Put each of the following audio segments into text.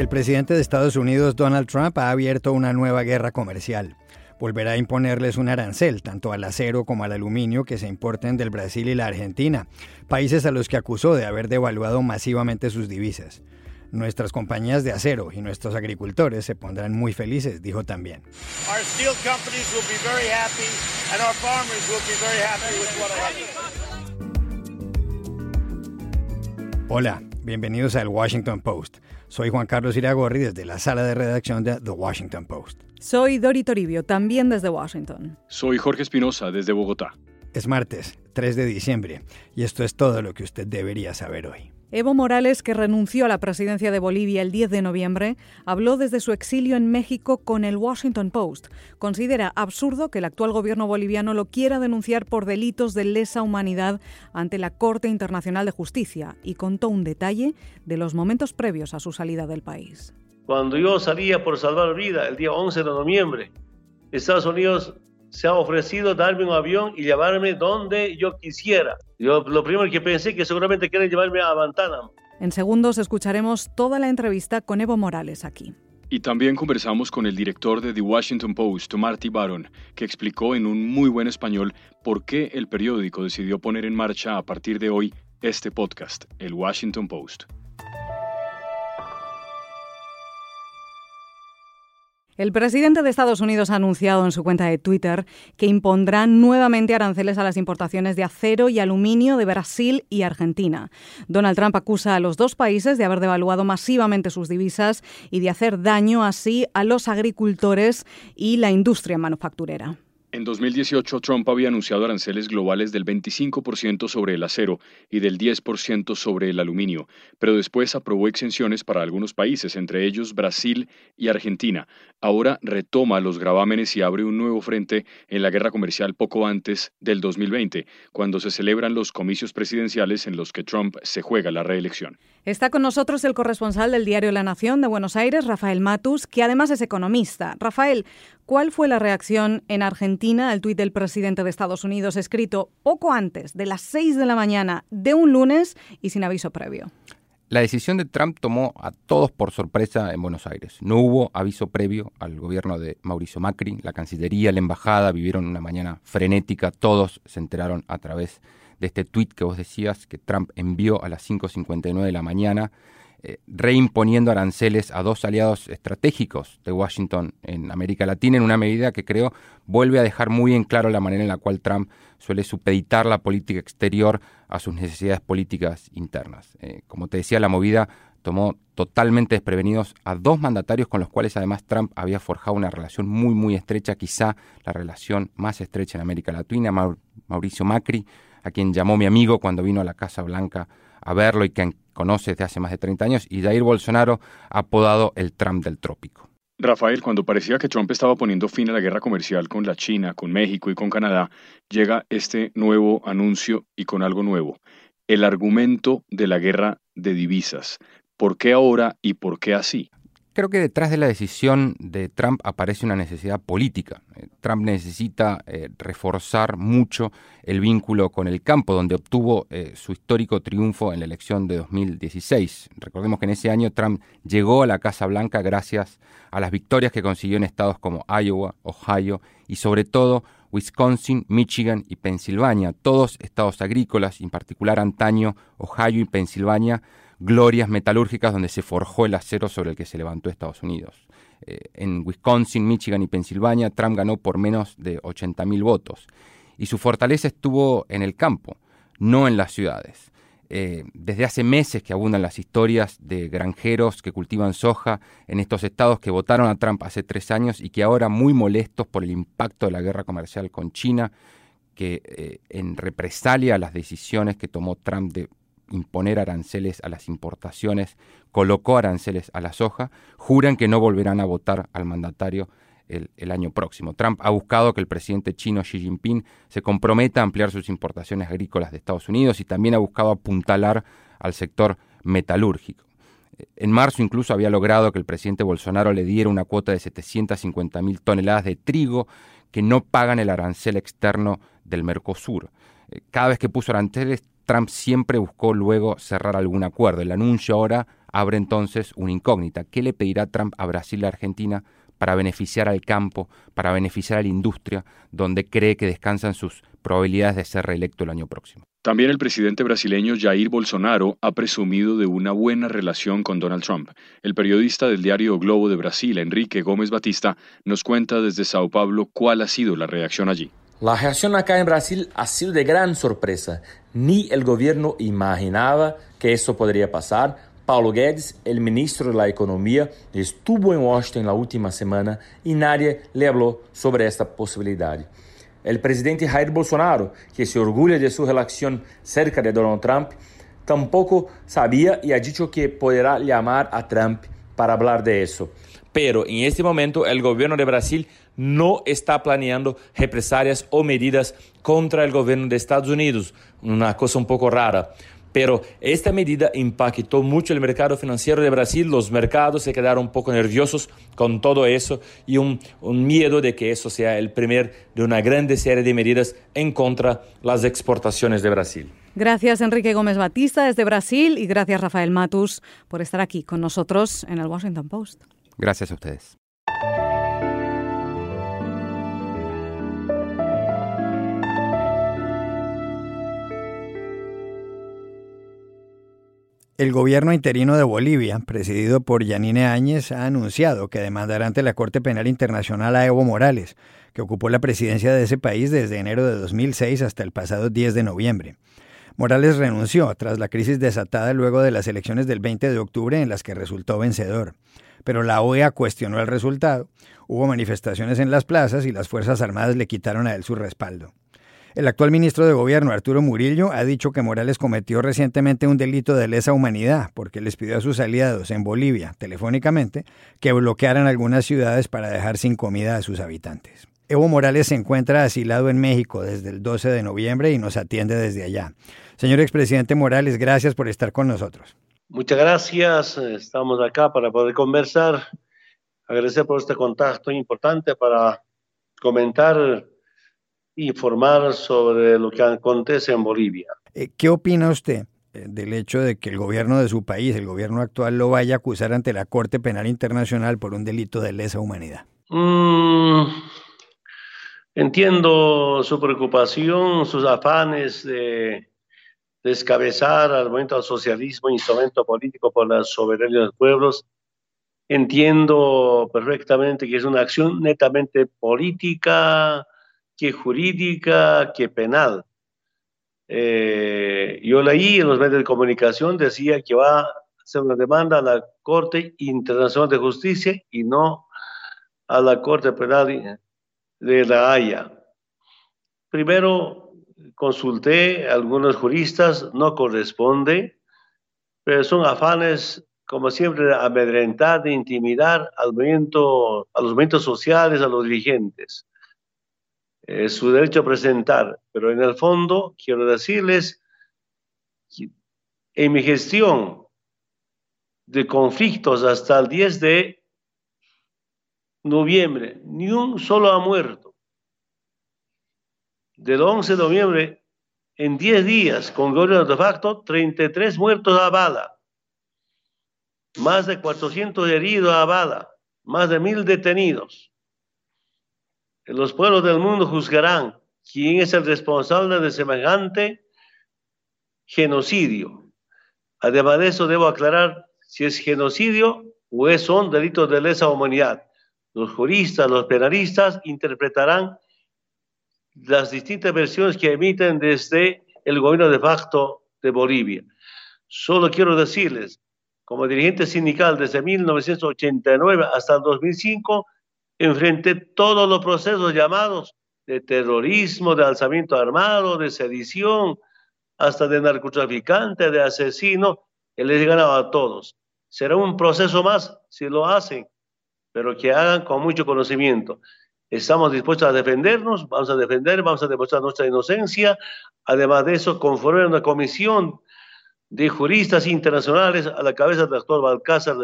El presidente de Estados Unidos, Donald Trump, ha abierto una nueva guerra comercial. Volverá a imponerles un arancel, tanto al acero como al aluminio, que se importen del Brasil y la Argentina, países a los que acusó de haber devaluado masivamente sus divisas. Nuestras compañías de acero y nuestros agricultores se pondrán muy felices, dijo también. Hola, bienvenidos al Washington Post. Soy Juan Carlos Iragorri desde la sala de redacción de The Washington Post. Soy Dori Toribio, también desde Washington. Soy Jorge Espinosa, desde Bogotá. Es martes, 3 de diciembre, y esto es todo lo que usted debería saber hoy. Evo Morales, que renunció a la presidencia de Bolivia el 10 de noviembre, habló desde su exilio en México con el Washington Post. Considera absurdo que el actual gobierno boliviano lo quiera denunciar por delitos de lesa humanidad ante la Corte Internacional de Justicia y contó un detalle de los momentos previos a su salida del país. Cuando yo salía por salvar vida el día 11 de noviembre, Estados Unidos se ha ofrecido darme un avión y llevarme donde yo quisiera. Yo lo primero que pensé que seguramente quieren llevarme a Guantánamo. En segundos escucharemos toda la entrevista con Evo Morales aquí. Y también conversamos con el director de The Washington Post, Marty Baron, que explicó en un muy buen español por qué el periódico decidió poner en marcha a partir de hoy este podcast, el Washington Post. El presidente de Estados Unidos ha anunciado en su cuenta de Twitter que impondrá nuevamente aranceles a las importaciones de acero y aluminio de Brasil y Argentina. Donald Trump acusa a los dos países de haber devaluado masivamente sus divisas y de hacer daño así a los agricultores y la industria manufacturera. En 2018, Trump había anunciado aranceles globales del 25% sobre el acero y del 10% sobre el aluminio, pero después aprobó exenciones para algunos países, entre ellos Brasil y Argentina. Ahora retoma los gravámenes y abre un nuevo frente en la guerra comercial poco antes del 2020, cuando se celebran los comicios presidenciales en los que Trump se juega la reelección. Está con nosotros el corresponsal del diario La Nación de Buenos Aires, Rafael Matus, que además es economista. Rafael, ¿cuál fue la reacción en Argentina al tuit del presidente de Estados Unidos escrito poco antes de las 6 de la mañana de un lunes y sin aviso previo? La decisión de Trump tomó a todos por sorpresa en Buenos Aires. No hubo aviso previo al gobierno de Mauricio Macri. La Cancillería, la Embajada vivieron una mañana frenética. Todos se enteraron a través de de este tuit que vos decías que Trump envió a las 5.59 de la mañana, eh, reimponiendo aranceles a dos aliados estratégicos de Washington en América Latina, en una medida que creo vuelve a dejar muy en claro la manera en la cual Trump suele supeditar la política exterior a sus necesidades políticas internas. Eh, como te decía, la movida tomó totalmente desprevenidos a dos mandatarios con los cuales además Trump había forjado una relación muy muy estrecha, quizá la relación más estrecha en América Latina, Mauricio Macri, a quien llamó mi amigo cuando vino a la Casa Blanca a verlo y quien conoce desde hace más de 30 años, y Jair Bolsonaro, apodado el Trump del trópico. Rafael, cuando parecía que Trump estaba poniendo fin a la guerra comercial con la China, con México y con Canadá, llega este nuevo anuncio y con algo nuevo. El argumento de la guerra de divisas. ¿Por qué ahora y por qué así? Creo que detrás de la decisión de Trump aparece una necesidad política. Eh, Trump necesita eh, reforzar mucho el vínculo con el campo, donde obtuvo eh, su histórico triunfo en la elección de 2016. Recordemos que en ese año Trump llegó a la Casa Blanca gracias a las victorias que consiguió en estados como Iowa, Ohio y sobre todo Wisconsin, Michigan y Pensilvania, todos estados agrícolas, en particular antaño Ohio y Pensilvania, glorias metalúrgicas donde se forjó el acero sobre el que se levantó Estados Unidos. Eh, en Wisconsin, Michigan y Pensilvania, Trump ganó por menos de 80.000 votos. Y su fortaleza estuvo en el campo, no en las ciudades. Eh, desde hace meses que abundan las historias de granjeros que cultivan soja en estos estados que votaron a Trump hace tres años y que ahora muy molestos por el impacto de la guerra comercial con China, que eh, en represalia a las decisiones que tomó Trump de imponer aranceles a las importaciones, colocó aranceles a la soja, juran que no volverán a votar al mandatario el, año próximo. Trump ha buscado que el presidente chino Xi Jinping se comprometa a ampliar sus importaciones agrícolas de Estados Unidos y también ha buscado apuntalar al sector metalúrgico. En marzo incluso había logrado que el presidente Bolsonaro le diera una cuota de 750 mil toneladas de trigo que no pagan el arancel externo del Mercosur. Cada vez que puso aranceles, Trump siempre buscó luego cerrar algún acuerdo. El anuncio ahora abre entonces una incógnita. ¿Qué le pedirá Trump a Brasil y a Argentina para beneficiar al campo, para beneficiar a la industria, donde cree que descansan sus probabilidades de ser reelecto el año próximo? También el presidente brasileño Jair Bolsonaro ha presumido de una buena relación con Donald Trump. El periodista del diario Globo de Brasil, Enrique Gómez Batista, nos cuenta desde Sao Paulo cuál ha sido la reacción allí. La reacción acá en Brasil ha sido de gran sorpresa. Ni el gobierno imaginaba que eso podría pasar. Paulo Guedes, el ministro de la Economía, estuvo en Washington la última semana y nadie le habló sobre esta posibilidad. El presidente Jair Bolsonaro, que se orgulha de su relación cerca de Donald Trump, tampoco sabía y ha dicho que podrá llamar a Trump para hablar de eso. Pero en este momento el gobierno de Brasil no está planeando represalias o medidas contra el gobierno de Estados Unidos, una cosa un poco rara. Pero esta medida impactó mucho el mercado financiero de Brasil, los mercados se quedaron un poco nerviosos con todo eso y un, miedo de que eso sea el primer de una grande serie de medidas en contra las exportaciones de Brasil. Gracias Enrique Gómez Batista desde Brasil y gracias Rafael Matus por estar aquí con nosotros en el Washington Post. Gracias a ustedes. El gobierno interino de Bolivia, presidido por Yanine Áñez, ha anunciado que demandará ante la Corte Penal Internacional a Evo Morales, que ocupó la presidencia de ese país desde enero de 2006 hasta el pasado 10 de noviembre. Morales renunció tras la crisis desatada luego de las elecciones del 20 de octubre en las que resultó vencedor. Pero la OEA cuestionó el resultado, hubo manifestaciones en las plazas y las Fuerzas Armadas le quitaron a él su respaldo. El actual ministro de Gobierno, Arturo Murillo, ha dicho que Morales cometió recientemente un delito de lesa humanidad porque les pidió a sus aliados en Bolivia, telefónicamente, que bloquearan algunas ciudades para dejar sin comida a sus habitantes. Evo Morales se encuentra asilado en México desde el 12 de noviembre y nos atiende desde allá. Señor expresidente Morales, gracias por estar con nosotros. Muchas gracias, estamos acá para poder conversar. Agradecer por este contacto importante para comentar informar sobre lo que acontece en Bolivia. Eh, ¿Qué opina usted eh, del hecho de que el gobierno de su país, el gobierno actual, lo vaya a acusar ante la Corte Penal Internacional por un delito de lesa humanidad? Mm, entiendo su preocupación, sus afanes de descabezar al movimiento al socialismo, instrumento político por la soberanía de los pueblos. Entiendo perfectamente que es una acción netamente política, que jurídica, que penal. Eh, yo leí en los medios de comunicación, decía que va a hacer una demanda a la Corte Internacional de Justicia y no a la Corte Penal de La Haya. Primero, consulté a algunos juristas, no corresponde, pero son afanes, como siempre, de amedrentar, de intimidar al movimiento, a los movimientos sociales, a los dirigentes es su derecho a presentar, pero en el fondo quiero decirles en mi gestión de conflictos hasta el 10 de noviembre, ni un solo ha muerto. Del 11 de noviembre, en 10 días, con gobierno de facto, 33 muertos a bala, más de 400 heridos a bala, más de mil detenidos los pueblos del mundo juzgarán quién es el responsable de semejante genocidio. Además de eso, debo aclarar si es genocidio o son delitos de lesa humanidad. Los juristas, los penalistas interpretarán las distintas versiones que emiten desde el gobierno de facto de Bolivia. Solo quiero decirles, como dirigente sindical desde 1989 hasta el 2005, enfrenté todos los procesos llamados de terrorismo, de alzamiento armado, de sedición, hasta de narcotraficante, de asesino, que les he ganado a todos. Será un proceso más si lo hacen, pero que hagan con mucho conocimiento. Estamos dispuestos a defendernos, vamos a defender, vamos a demostrar nuestra inocencia. Además de eso, conforme una comisión de juristas internacionales a la cabeza del doctor Balcázar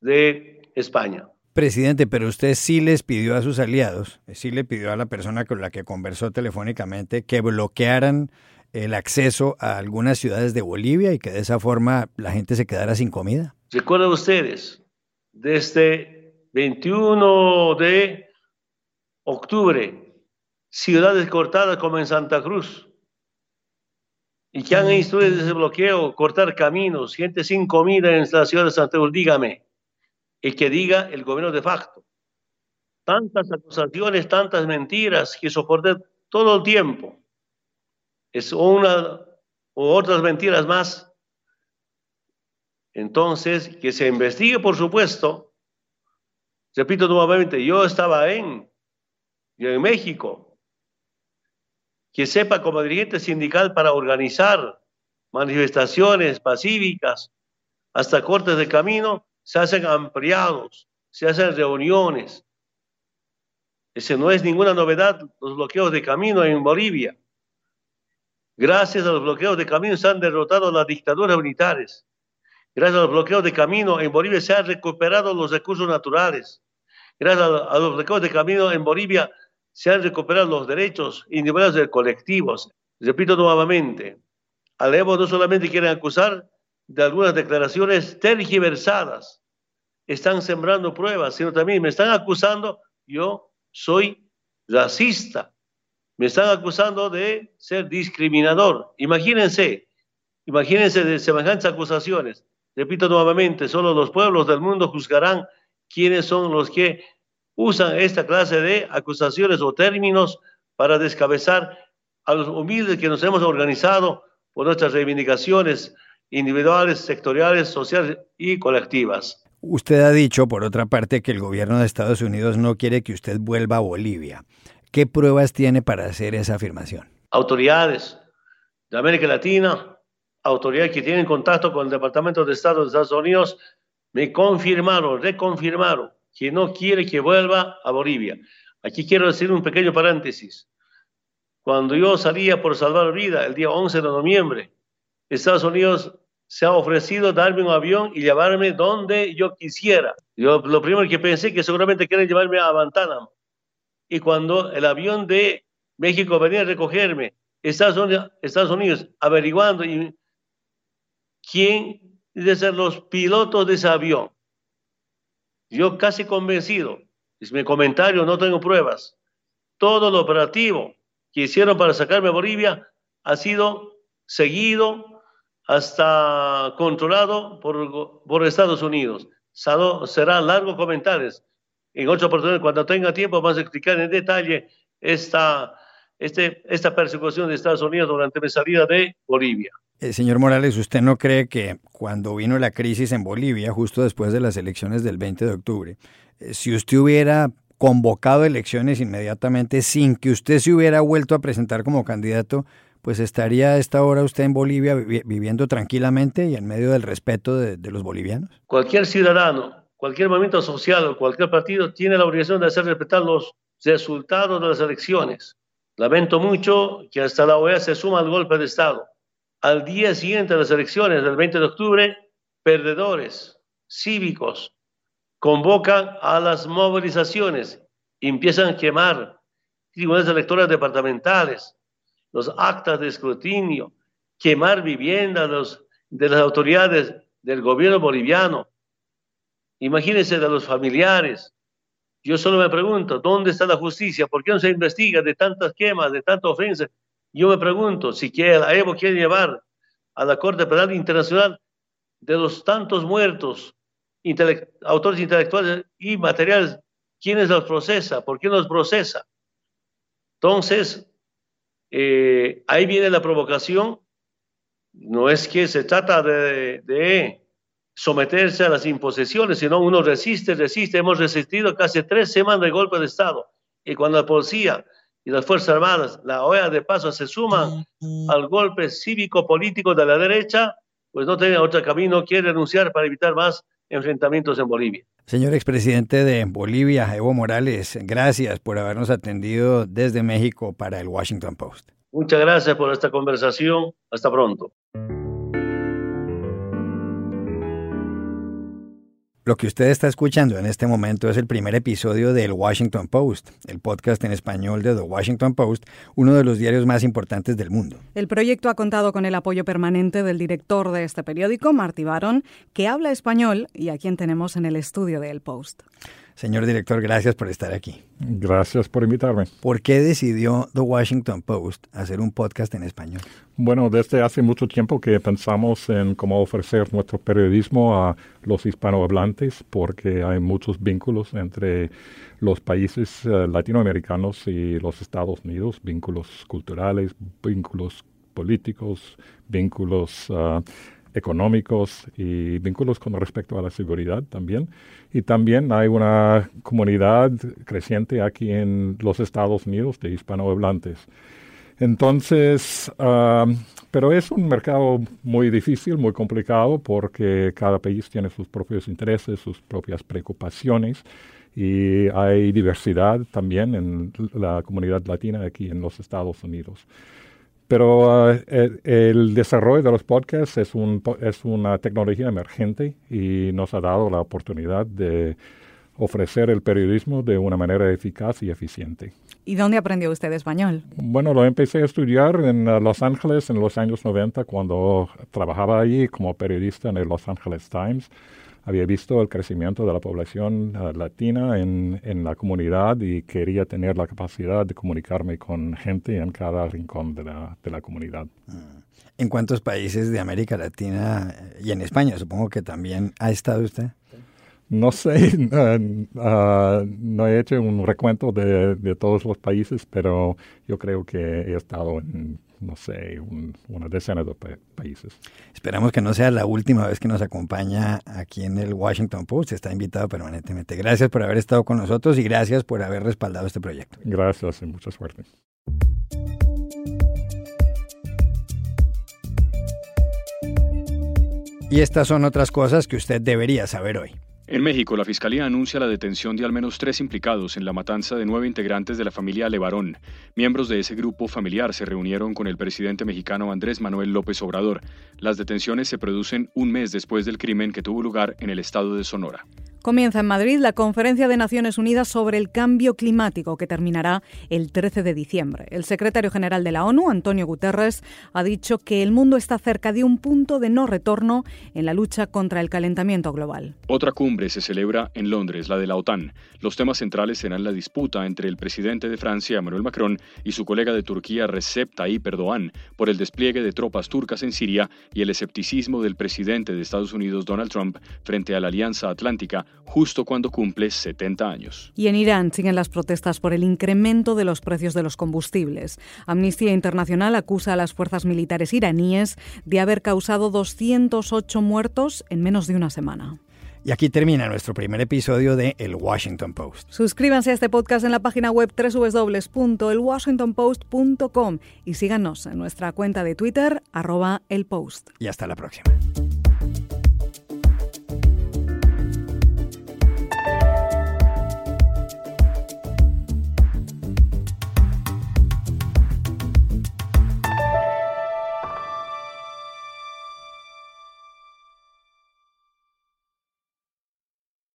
de España. Presidente, pero usted sí les pidió a sus aliados, sí le pidió a la persona con la que conversó telefónicamente que bloquearan el acceso a algunas ciudades de Bolivia y que de esa forma la gente se quedara sin comida. Recuerden ustedes, desde 21 de octubre, ciudades cortadas como en Santa Cruz, y que han instruido ese bloqueo, cortar caminos, gente sin comida en la ciudad de Santa Cruz, dígame, el que diga el gobierno de facto. Tantas acusaciones, tantas mentiras que soporté todo el tiempo. Es una u otras mentiras más. Entonces, que se investigue, por supuesto. Repito nuevamente, yo estaba en, en México. Que sepa como dirigente sindical para organizar manifestaciones pacíficas hasta cortes de camino, se hacen ampliados, se hacen reuniones. Ese no es ninguna novedad, los bloqueos de camino en Bolivia. Gracias a los bloqueos de camino se han derrotado las dictaduras militares. Gracias a los bloqueos de camino en Bolivia se han recuperado los recursos naturales. Gracias a los bloqueos de camino en Bolivia se han recuperado los derechos individuales de colectivos. Repito nuevamente, Alevo no solamente quieren acusar, de algunas declaraciones tergiversadas. Están sembrando pruebas, sino también me están acusando, yo soy racista. Me están acusando de ser discriminador. Imagínense, imagínense de semejantes acusaciones. Repito nuevamente, solo los pueblos del mundo juzgarán quiénes son los que usan esta clase de acusaciones o términos para descabezar a los humildes que nos hemos organizado por nuestras reivindicaciones individuales, sectoriales, sociales y colectivas. Usted ha dicho, por otra parte, que el gobierno de Estados Unidos no quiere que usted vuelva a Bolivia. ¿Qué pruebas tiene para hacer esa afirmación? Autoridades de América Latina, autoridades que tienen contacto con el Departamento de Estado de Estados Unidos, me confirmaron, reconfirmaron que no quiere que vuelva a Bolivia. Aquí quiero decir un pequeño paréntesis. Cuando yo salía por salvar vida el día 11 de noviembre, Estados Unidos se ha ofrecido darme un avión y llevarme donde yo quisiera. Lo primero que pensé que seguramente quieren llevarme a Guantánamo. Y cuando el avión de México venía a recogerme, Estados Unidos, Estados averiguando quién debe ser los pilotos de ese avión. Yo casi convencido, es mi comentario, no tengo pruebas. Todo lo operativo que hicieron para sacarme a Bolivia ha sido seguido, hasta controlado por, por Estados Unidos. Será largo comentarios. En otra oportunidad, cuando tenga tiempo, vamos a explicar en detalle esta, este, esta persecución de Estados Unidos durante mi salida de Bolivia. Eh, señor Morales, ¿usted no cree que cuando vino la crisis en Bolivia, justo después de las elecciones del 20 de octubre, eh, si usted hubiera convocado elecciones inmediatamente sin que usted se hubiera vuelto a presentar como candidato, pues estaría a esta hora usted en Bolivia viviendo tranquilamente y en medio del respeto de, los bolivianos? Cualquier ciudadano, cualquier movimiento social cualquier partido tiene la obligación de hacer respetar los resultados de las elecciones. Lamento mucho que hasta la OEA se suma al golpe de Estado. Al día siguiente de las elecciones del 20 de octubre, perdedores cívicos convocan a las movilizaciones, empiezan a quemar tribunales electorales departamentales, los actas de escrutinio, quemar viviendas de las autoridades del gobierno boliviano. Imagínense de los familiares. Yo solo me pregunto, ¿dónde está la justicia? ¿Por qué no se investiga de tantas quemas, de tantas ofensas? Yo me pregunto, si quiere, la Evo quiere llevar a la Corte Penal Internacional de los tantos muertos, autores intelectuales y materiales, ¿quiénes los procesa? ¿Por qué los procesa? Entonces, eh, ahí viene la provocación. No es que se trata de, someterse a las imposiciones, sino uno resiste, resiste. Hemos resistido casi tres semanas de golpe de Estado. Y cuando la policía y las Fuerzas Armadas, la OEA de paso, se suman al golpe cívico-político de la derecha, pues no tiene otro camino que renunciar para evitar más enfrentamientos en Bolivia. Señor expresidente de Bolivia, Evo Morales, gracias por habernos atendido desde México para el Washington Post. Muchas gracias por esta conversación. Hasta pronto. Lo que usted está escuchando en este momento es el primer episodio del Washington Post, el podcast en español de The Washington Post, uno de los diarios más importantes del mundo. El proyecto ha contado con el apoyo permanente del director de este periódico, Marty Baron, que habla español y a quien tenemos en el estudio del Post. Señor director, gracias por estar aquí. Gracias por invitarme. ¿Por qué decidió The Washington Post hacer un podcast en español? Bueno, desde hace mucho tiempo que pensamos en cómo ofrecer nuestro periodismo a los hispanohablantes, porque hay muchos vínculos entre los países eh, latinoamericanos y los Estados Unidos, vínculos culturales, vínculos políticos, vínculos uh, económicos y vínculos con respecto a la seguridad también. Y también hay una comunidad creciente aquí en los Estados Unidos de hispanohablantes. Entonces, pero es un mercado muy difícil, muy complicado, porque cada país tiene sus propios intereses, sus propias preocupaciones y hay diversidad también en la comunidad latina aquí en los Estados Unidos. Pero uh, el, desarrollo de los podcasts es, un, es una tecnología emergente y nos ha dado la oportunidad de ofrecer el periodismo de una manera eficaz y eficiente. ¿Y dónde aprendió usted español? Bueno, lo empecé a estudiar en uh, Los Ángeles en los años 90 cuando trabajaba allí como periodista en el Los Angeles Times había visto el crecimiento de la población uh, latina en, en, la comunidad y quería tener la capacidad de comunicarme con gente en cada rincón de la, de la comunidad. Mm. ¿En cuántos países de América Latina y en España supongo que también ha estado usted? No sé, uh, no he hecho un recuento de, de, todos los países, pero yo creo que he estado en no sé, una decena de países. Esperamos que no sea la última vez que nos acompaña aquí en el Washington Post. Está invitado permanentemente. Gracias por haber estado con nosotros y gracias por haber respaldado este proyecto. Gracias y mucha suerte. Y estas son otras cosas que usted debería saber hoy. En México, la Fiscalía anuncia la detención de al menos tres implicados en la matanza de nueve integrantes de la familia Levarón. Miembros de ese grupo familiar se reunieron con el presidente mexicano Andrés Manuel López Obrador. Las detenciones se producen un mes después del crimen que tuvo lugar en el estado de Sonora. Comienza en Madrid la Conferencia de Naciones Unidas sobre el Cambio Climático, que terminará el 13 de diciembre. El secretario general de la ONU, Antonio Guterres, ha dicho que el mundo está cerca de un punto de no retorno en la lucha contra el calentamiento global. Otra cumbre se celebra en Londres, la de la OTAN. Los temas centrales serán la disputa entre el presidente de Francia, Emmanuel Macron, y su colega de Turquía, Recep Tayyip Erdogan, por el despliegue de tropas turcas en Siria y el escepticismo del presidente de Estados Unidos, Donald Trump, frente a la Alianza Atlántica justo cuando cumple 70 años. Y en Irán siguen las protestas por el incremento de los precios de los combustibles. Amnistía Internacional acusa a las fuerzas militares iraníes de haber causado 208 muertos en menos de una semana. Y aquí termina nuestro primer episodio de El Washington Post. Suscríbanse a este podcast en la página web www.elwashingtonpost.com y síganos en nuestra cuenta de Twitter, arroba el post. Y hasta la próxima.